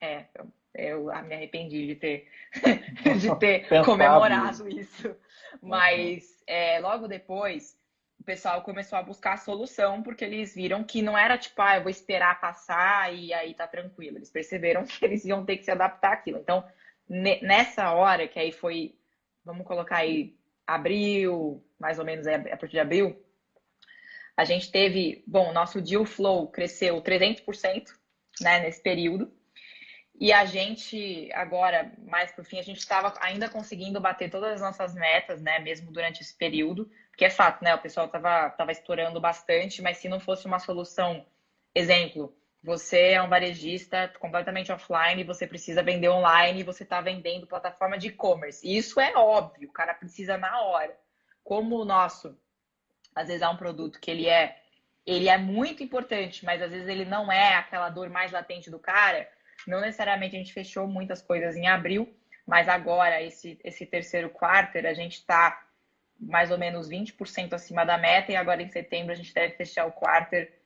Speaker 2: É, eu, eu me arrependi de ter, de ter comemorado isso. Mas é, logo depois o pessoal começou a buscar a solução porque eles viram que não era tipo, ah, eu vou esperar passar e aí tá tranquilo. Eles perceberam que eles iam ter que se adaptar àquilo. Então, nessa hora, que aí foi, vamos colocar aí, abril, mais ou menos é, a partir de abril, a gente teve, bom, nosso deal flow cresceu 300%, né, nesse período. E a gente, agora, mais por fim, a gente estava ainda conseguindo bater todas as nossas metas, né, mesmo durante esse período. Porque é fato, né? O pessoal tava, tava estourando bastante, mas se não fosse uma solução, exemplo, você é um varejista completamente offline, você precisa vender online, você está vendendo plataforma de e-commerce. Isso é óbvio, o cara precisa na hora. Como o nosso, às vezes é um produto que ele é, ele é muito importante, mas às vezes ele não é aquela dor mais latente do cara. Não necessariamente a gente fechou muitas coisas em abril, mas agora esse esse terceiro quarto a gente está mais ou menos 20% acima da meta, e agora em setembro a gente deve fechar o quarter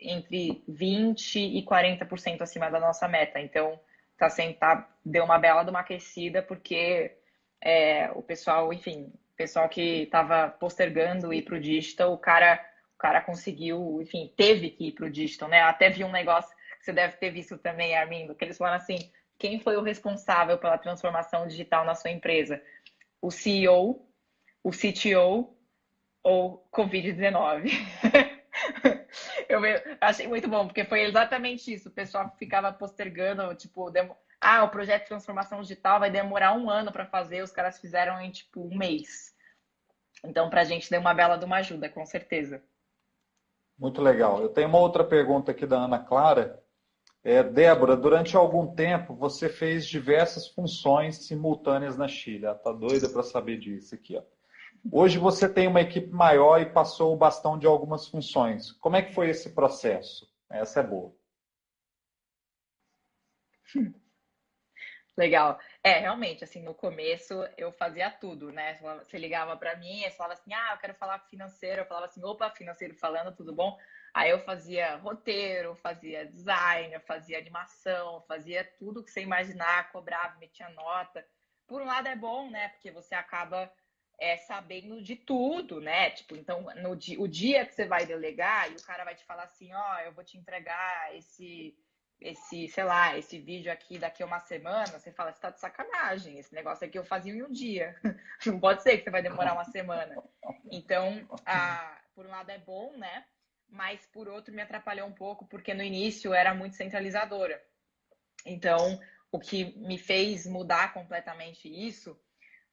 Speaker 2: entre 20% e 40% acima da nossa meta. Então, tá sendo, tá, deu uma bela de uma aquecida, porque é, o pessoal, enfim, o pessoal que estava postergando ir para o digital, o cara, o cara conseguiu, enfim, teve que ir para o digital, né? Até vi um negócio que você deve ter visto também, Armindo, que eles falaram assim, quem foi o responsável pela transformação digital na sua empresa? O CEO o CTO ou Covid-19. eu achei muito bom, porque foi exatamente isso. O pessoal ficava postergando, tipo, demo... ah, o projeto de transformação digital vai demorar um ano para fazer, os caras fizeram em, tipo, um mês. Então, para a gente deu uma bela de uma ajuda, com certeza.
Speaker 1: Muito legal. Eu tenho uma outra pergunta aqui da Ana Clara. É, Débora, durante algum tempo você fez diversas funções simultâneas na Chile. Ela está doida para saber disso aqui. Ó. Hoje você tem uma equipe maior e passou o bastão de algumas funções. Como é que foi esse processo? Essa é boa.
Speaker 2: Legal. É, realmente, assim, no começo eu fazia tudo, né? Você ligava para mim, você falava assim, ah, eu quero falar financeiro. Eu falava assim, opa, financeiro falando, tudo bom? Aí eu fazia roteiro, fazia design, fazia animação, fazia tudo que você imaginar, cobrava, metia nota. Por um lado é bom, né? Porque você acaba é, sabendo de tudo, né? Tipo, então, no dia, o dia que você vai delegar e o cara vai te falar assim, ó, oh, eu vou te entregar esse esse, sei lá, esse vídeo aqui daqui a uma semana, você fala, você tá de sacanagem, esse negócio aqui eu fazia em um dia. Não pode ser que você vai demorar uma semana. Então, a, por um lado é bom, né? Mas por outro me atrapalhou um pouco, porque no início era muito centralizadora. Então, o que me fez mudar completamente isso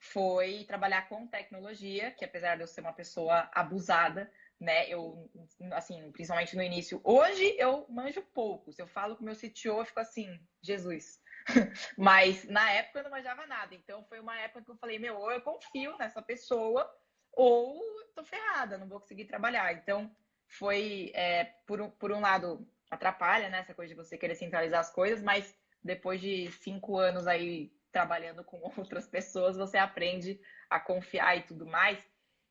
Speaker 2: foi trabalhar com tecnologia, que apesar de eu ser uma pessoa abusada, né? Eu, assim, principalmente no início. Hoje eu manjo pouco. Se eu falo com meu CTO, eu fico assim, Jesus. Mas na época eu não manjava nada. Então foi uma época que eu falei, meu, ou eu confio nessa pessoa, ou tô ferrada, não vou conseguir trabalhar. Então foi, é, por, um, por um lado, atrapalha, né? Essa coisa de você querer centralizar as coisas, mas depois de cinco anos aí trabalhando com outras pessoas, você aprende a confiar e tudo mais.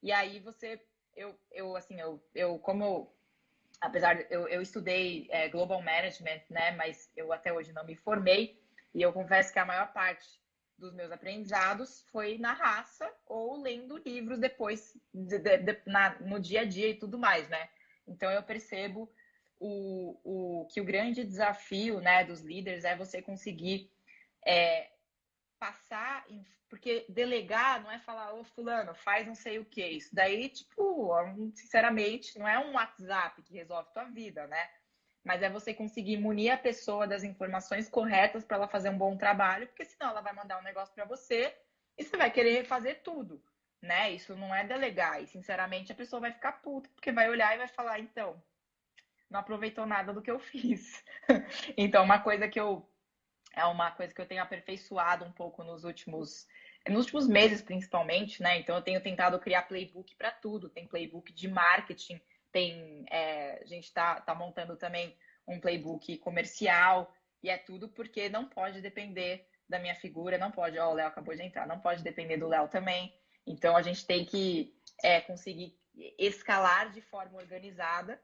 Speaker 2: E aí você eu, eu assim, eu, eu como apesar eu, eu estudei é, global management, né, mas eu até hoje não me formei e eu confesso que a maior parte dos meus aprendizados foi na raça ou lendo livros depois de, de, de, na, no dia a dia e tudo mais, né? Então eu percebo o, o que o grande desafio, né, dos líderes é você conseguir é, passar, porque delegar não é falar, ô fulano, faz não sei o que. Isso daí, tipo, sinceramente, não é um WhatsApp que resolve tua vida, né? Mas é você conseguir munir a pessoa das informações corretas para ela fazer um bom trabalho, porque senão ela vai mandar um negócio para você e você vai querer refazer tudo, né? Isso não é delegar. E, sinceramente, a pessoa vai ficar puta, porque vai olhar e vai falar, então, não aproveitou nada do que eu fiz. então, uma coisa que eu é uma coisa que eu tenho aperfeiçoado um pouco nos últimos nos últimos meses principalmente, né? Então eu tenho tentado criar playbook para tudo. Tem playbook de marketing, tem é, a gente está tá montando também um playbook comercial e é tudo porque não pode depender da minha figura, não pode. Ó, o Léo acabou de entrar, não pode depender do Léo também. Então a gente tem que é, conseguir escalar de forma organizada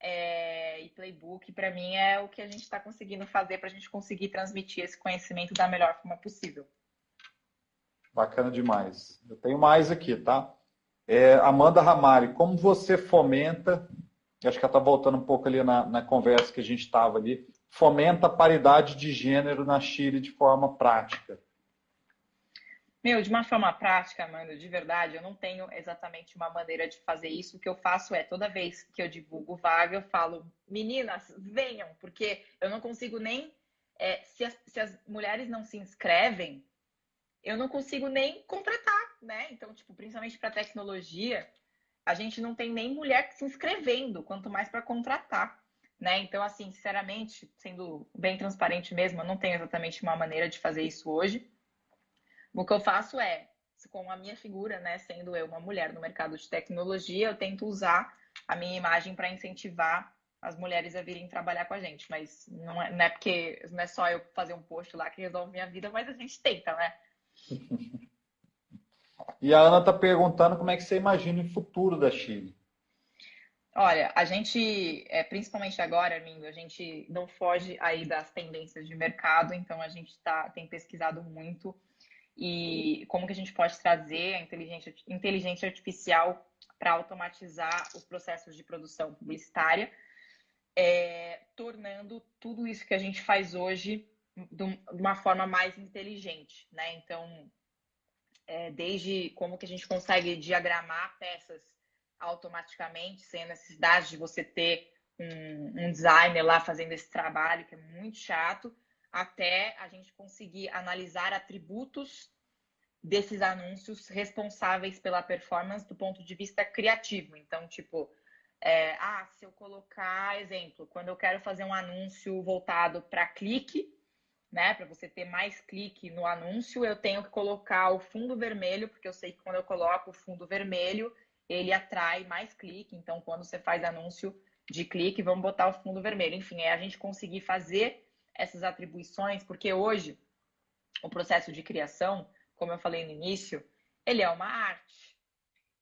Speaker 2: é, e playbook, para mim, é o que a gente está conseguindo fazer para a gente conseguir transmitir esse conhecimento da melhor forma possível.
Speaker 1: Bacana demais. Eu tenho mais aqui, tá? É, Amanda Ramari, como você fomenta, acho que ela está voltando um pouco ali na, na conversa que a gente estava ali, fomenta a paridade de gênero na Chile de forma prática?
Speaker 2: Meu, de uma forma prática, mano, de verdade, eu não tenho exatamente uma maneira de fazer isso. O que eu faço é, toda vez que eu divulgo vaga, eu falo, meninas, venham, porque eu não consigo nem. É, se, as, se as mulheres não se inscrevem, eu não consigo nem contratar, né? Então, tipo, principalmente para tecnologia, a gente não tem nem mulher se inscrevendo, quanto mais para contratar, né? Então, assim, sinceramente, sendo bem transparente mesmo, eu não tenho exatamente uma maneira de fazer isso hoje. O que eu faço é, com a minha figura, né, sendo eu uma mulher no mercado de tecnologia, eu tento usar a minha imagem para incentivar as mulheres a virem trabalhar com a gente. Mas não é, não é porque não é só eu fazer um post lá que resolve minha vida, mas a gente tenta, né?
Speaker 1: E a Ana está perguntando como é que você imagina o futuro da Chile.
Speaker 2: Olha, a gente, é, principalmente agora, Armindo, a gente não foge aí das tendências de mercado, então a gente tá, tem pesquisado muito e como que a gente pode trazer a inteligência, inteligência artificial para automatizar os processos de produção publicitária, é, tornando tudo isso que a gente faz hoje de uma forma mais inteligente, né? Então, é, desde como que a gente consegue diagramar peças automaticamente, sem a necessidade de você ter um, um designer lá fazendo esse trabalho, que é muito chato, até a gente conseguir analisar atributos desses anúncios responsáveis pela performance do ponto de vista criativo. Então, tipo, É, ah, se eu colocar, exemplo, quando eu quero fazer um anúncio voltado para clique, né, para você ter mais clique no anúncio, eu tenho que colocar o fundo vermelho, porque eu sei que quando eu coloco o fundo vermelho, ele atrai mais clique. Então, quando você faz anúncio de clique, vamos botar o fundo vermelho. Enfim, é a gente conseguir fazer essas atribuições, porque hoje o processo de criação, como eu falei no início, ele é uma arte.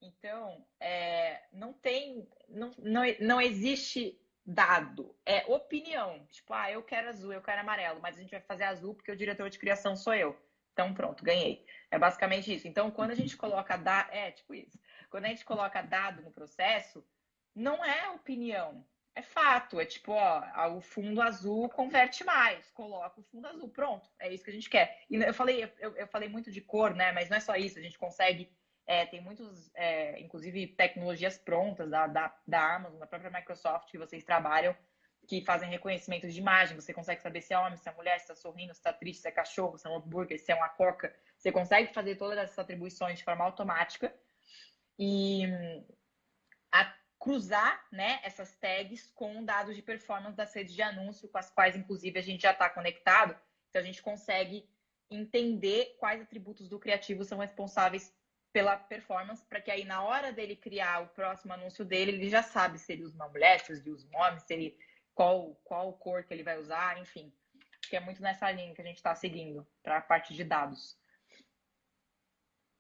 Speaker 2: Então, é, não tem, não, não, não existe dado, é opinião. Tipo, ah, eu quero azul, eu quero amarelo, mas a gente vai fazer azul porque o diretor de criação sou eu. Então, pronto, ganhei. É basicamente isso. Então, quando a gente coloca dado, é tipo isso. Quando a gente coloca dado no processo, não é opinião, é fato. É tipo, ó, o fundo azul converte mais, coloca o fundo azul, pronto, é isso que a gente quer. E eu falei, eu, eu falei muito de cor, né? Mas não é só isso, a gente consegue. É, tem muitos, é, inclusive, tecnologias prontas da, da, da Amazon, da própria Microsoft, que vocês trabalham, que fazem reconhecimento de imagem. Você consegue saber se é homem, se é mulher, se está sorrindo, se está triste, se é cachorro, se é um hambúrguer, se é uma coca. Você consegue fazer todas essas atribuições de forma automática. E cruzar né, essas tags com dados de performance das redes de anúncio, com as quais, inclusive, a gente já está conectado. Então, a gente consegue entender quais atributos do criativo são responsáveis pela performance, para que aí, na hora dele criar o próximo anúncio dele, ele já sabe se ele usa uma mulher, se ele usa um homem, se ele, qual, qual cor que ele vai usar, enfim. Que é muito nessa linha que a gente está seguindo para a parte de dados.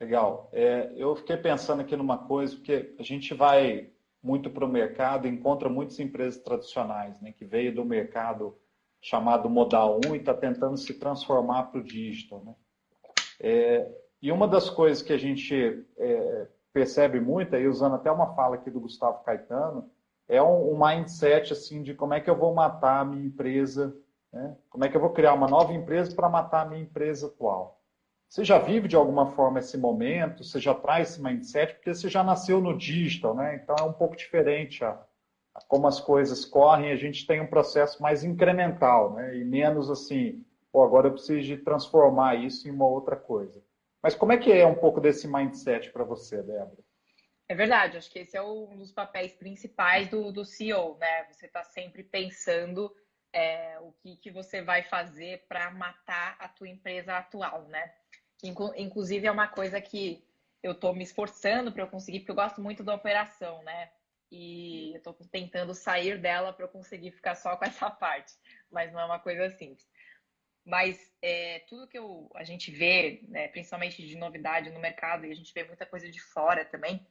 Speaker 1: Legal. É, eu fiquei pensando aqui numa coisa, porque a gente vai muito para o mercado, encontra muitas empresas tradicionais, né, que veio do mercado chamado Modal 1 e está tentando se transformar para o digital. Né? É, e uma das coisas que a gente é, percebe muito, aí usando até uma fala aqui do Gustavo Caetano, é um, um, mindset assim de como é que eu vou matar a minha empresa, né? como é que eu vou criar uma nova empresa para matar a minha empresa atual. Você já vive de alguma forma esse momento? Você já traz esse mindset? Porque você já nasceu no digital, né? Então é um pouco diferente a, a como as coisas correm. A gente tem um processo mais incremental, né? E menos assim, pô, agora eu preciso de transformar isso em uma outra coisa. Mas como é que é um pouco desse mindset para você, Débora?
Speaker 2: É verdade, acho que esse é um dos papéis principais do, do CEO, né? Você está sempre pensando é, o que, que você vai fazer para matar a tua empresa atual, né? Inclusive, é uma coisa que eu estou me esforçando para eu conseguir, porque eu gosto muito da operação, né? E eu estou tentando sair dela para eu conseguir ficar só com essa parte, mas não é uma coisa simples. Mas é, tudo que eu, a gente vê, né, principalmente de novidade no mercado, e a gente vê muita coisa de fora também,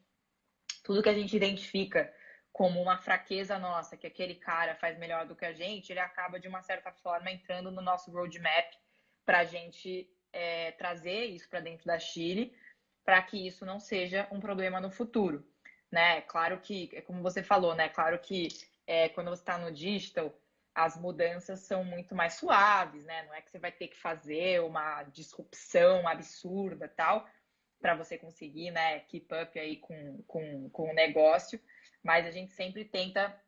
Speaker 2: tudo que a gente identifica como uma fraqueza nossa, que aquele cara faz melhor do que a gente, ele acaba de uma certa forma entrando no nosso roadmap para a gente é, trazer isso para dentro da Chile, para que isso não seja um problema no futuro. Né? Claro que, é como você falou, né? Claro que é, quando você está no digital, as mudanças são muito mais suaves, né? Não é que você vai ter que fazer uma disrupção absurda tal para você conseguir, né, keep up aí com, com, com o negócio, mas a gente sempre tenta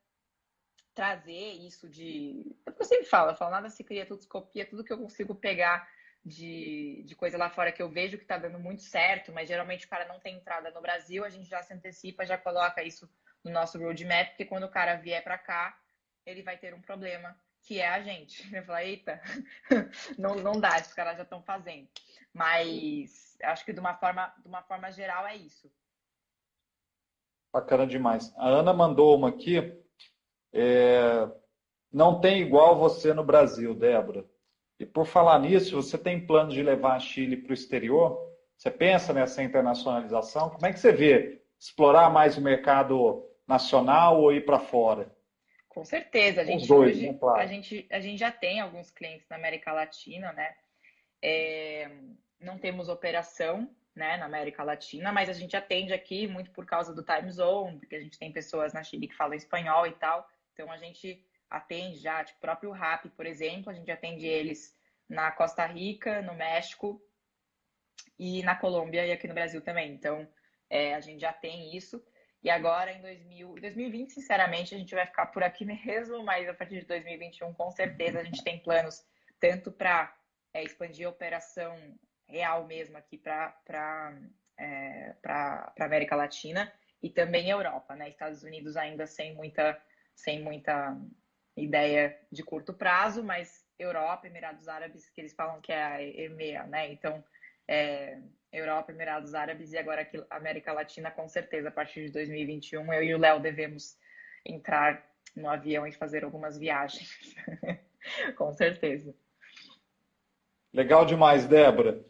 Speaker 2: trazer isso de. É eu sempre falo, eu falo, nada se cria, tudo se copia, tudo que eu consigo pegar de, de coisa lá fora que eu vejo que está dando muito certo, mas geralmente o cara não tem entrada no Brasil, a gente já se antecipa, já coloca isso no nosso roadmap, porque quando o cara vier para cá, ele vai ter um problema, que é a gente. Eu falo, eita, não, não dá, esses caras já estão fazendo. Mas acho que de uma forma, de uma forma geral é isso.
Speaker 1: Bacana demais. A Ana mandou uma aqui. É... Não tem igual você no Brasil, Débora. E por falar nisso, você tem planos de levar a Chile para o exterior? Você pensa nessa internacionalização? Como é que você vê explorar mais o mercado nacional ou ir para fora?
Speaker 2: Com certeza, a gente, dois, hoje, né, claro. a, gente, a gente já tem alguns clientes na América Latina, né? É, não temos operação né, na América Latina, mas a gente atende aqui muito por causa do time zone, porque a gente tem pessoas na Chile que falam espanhol e tal. Então a gente atende já, tipo, próprio RAP, por exemplo, a gente atende eles na Costa Rica, no México e na Colômbia e aqui no Brasil também. Então, é, a gente já tem isso. E agora, em 2000, 2020, sinceramente, a gente vai ficar por aqui mesmo, mas a partir de 2021, com certeza, a gente tem planos tanto para é, expandir a operação real mesmo aqui para é, a América Latina e também Europa, né? Estados Unidos ainda sem muita, sem muita ideia de curto prazo, mas Europa, Emirados Árabes, que eles falam que é a EMEA, né? Então, é, Europa, Emirados Árabes e agora aqui, América Latina, com certeza, a partir de 2021, eu e o Léo devemos entrar no avião e fazer algumas viagens. com certeza.
Speaker 1: Legal demais, Débora.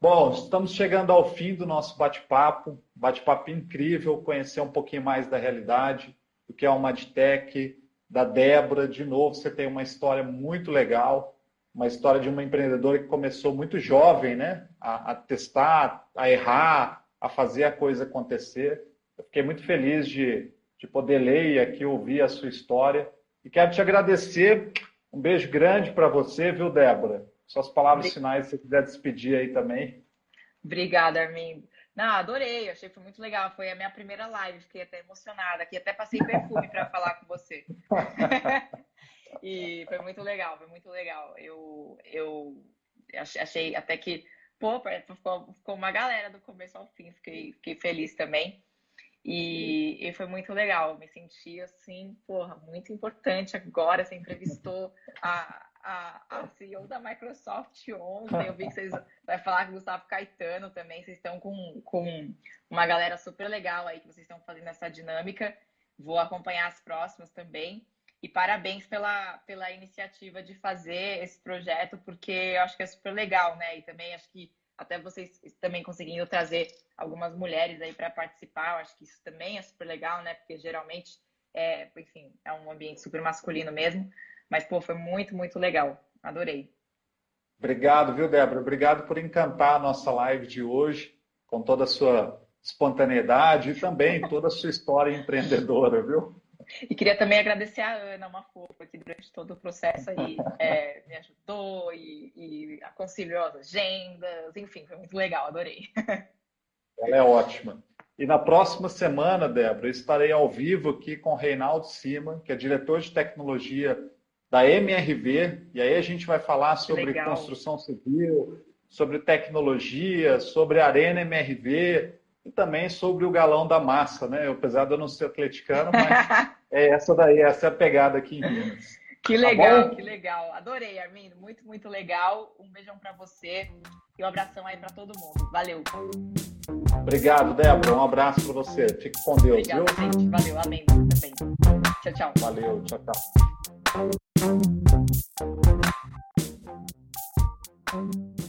Speaker 1: Bom, estamos chegando ao fim do nosso bate-papo. Bate-papo incrível, conhecer um pouquinho mais da realidade, do que é o Madtech, da Débora. De novo, você tem uma história muito legal, uma história de uma empreendedora que começou muito jovem, né? A, a testar, a errar, a fazer a coisa acontecer. Eu fiquei muito feliz de, de poder ler e aqui ouvir a sua história. E quero te agradecer. Um beijo grande para você, viu, Débora? Suas palavras finais, se você quiser despedir aí também.
Speaker 2: Obrigada, Armindo. Não, adorei, achei que foi muito legal. Foi a minha primeira live, fiquei até emocionada aqui, até passei perfume para falar com você. e foi muito legal, foi muito legal. Eu, eu achei até que, pô, ficou, ficou uma galera do começo ao fim, fiquei, fiquei feliz também. E, e, foi muito legal, me senti assim, porra, muito importante agora. Você entrevistou a, a, a CEO da Microsoft ontem. Eu vi que vocês vai falar com o Gustavo Caetano também. Vocês estão com, com uma galera super legal aí que vocês estão fazendo essa dinâmica. Vou acompanhar as próximas também. E parabéns pela, pela iniciativa de fazer esse projeto, porque eu acho que é super legal, né? E também acho que até vocês também conseguindo trazer algumas mulheres aí para participar, eu acho que isso também é super legal, né? Porque geralmente é, enfim, é um ambiente super masculino mesmo. Mas, pô, foi muito, muito legal. Adorei.
Speaker 1: Obrigado, viu, Débora? Obrigado por encantar a nossa live de hoje, com toda a sua espontaneidade e também toda a sua história empreendedora, viu?
Speaker 2: E queria também agradecer a Ana, uma fofa, que durante todo o processo aí é, me ajudou e, e aconselhou as agendas, enfim, foi muito legal, adorei.
Speaker 1: Ela é ótima. E na próxima semana, Débora, estarei ao vivo aqui com o Reinaldo Sima, que é diretor de tecnologia da MRV, e aí a gente vai falar sobre Legal. construção civil, sobre tecnologia, sobre Arena MRV e também sobre o galão da massa, né? Apesar de eu não ser atleticano, mas é essa daí, essa é a pegada aqui em Minas.
Speaker 2: Que tá legal, tá que legal. Adorei, Armindo. Muito, muito legal. Um beijão para você e um abração aí para todo mundo. Valeu.
Speaker 1: Obrigado, Débora. Um abraço para você. Fique com Deus,
Speaker 2: Obrigada,
Speaker 1: viu?
Speaker 2: Gente. Valeu, amém. Também. Tchau, tchau.
Speaker 1: Valeu, tchau, tchau. Thank you.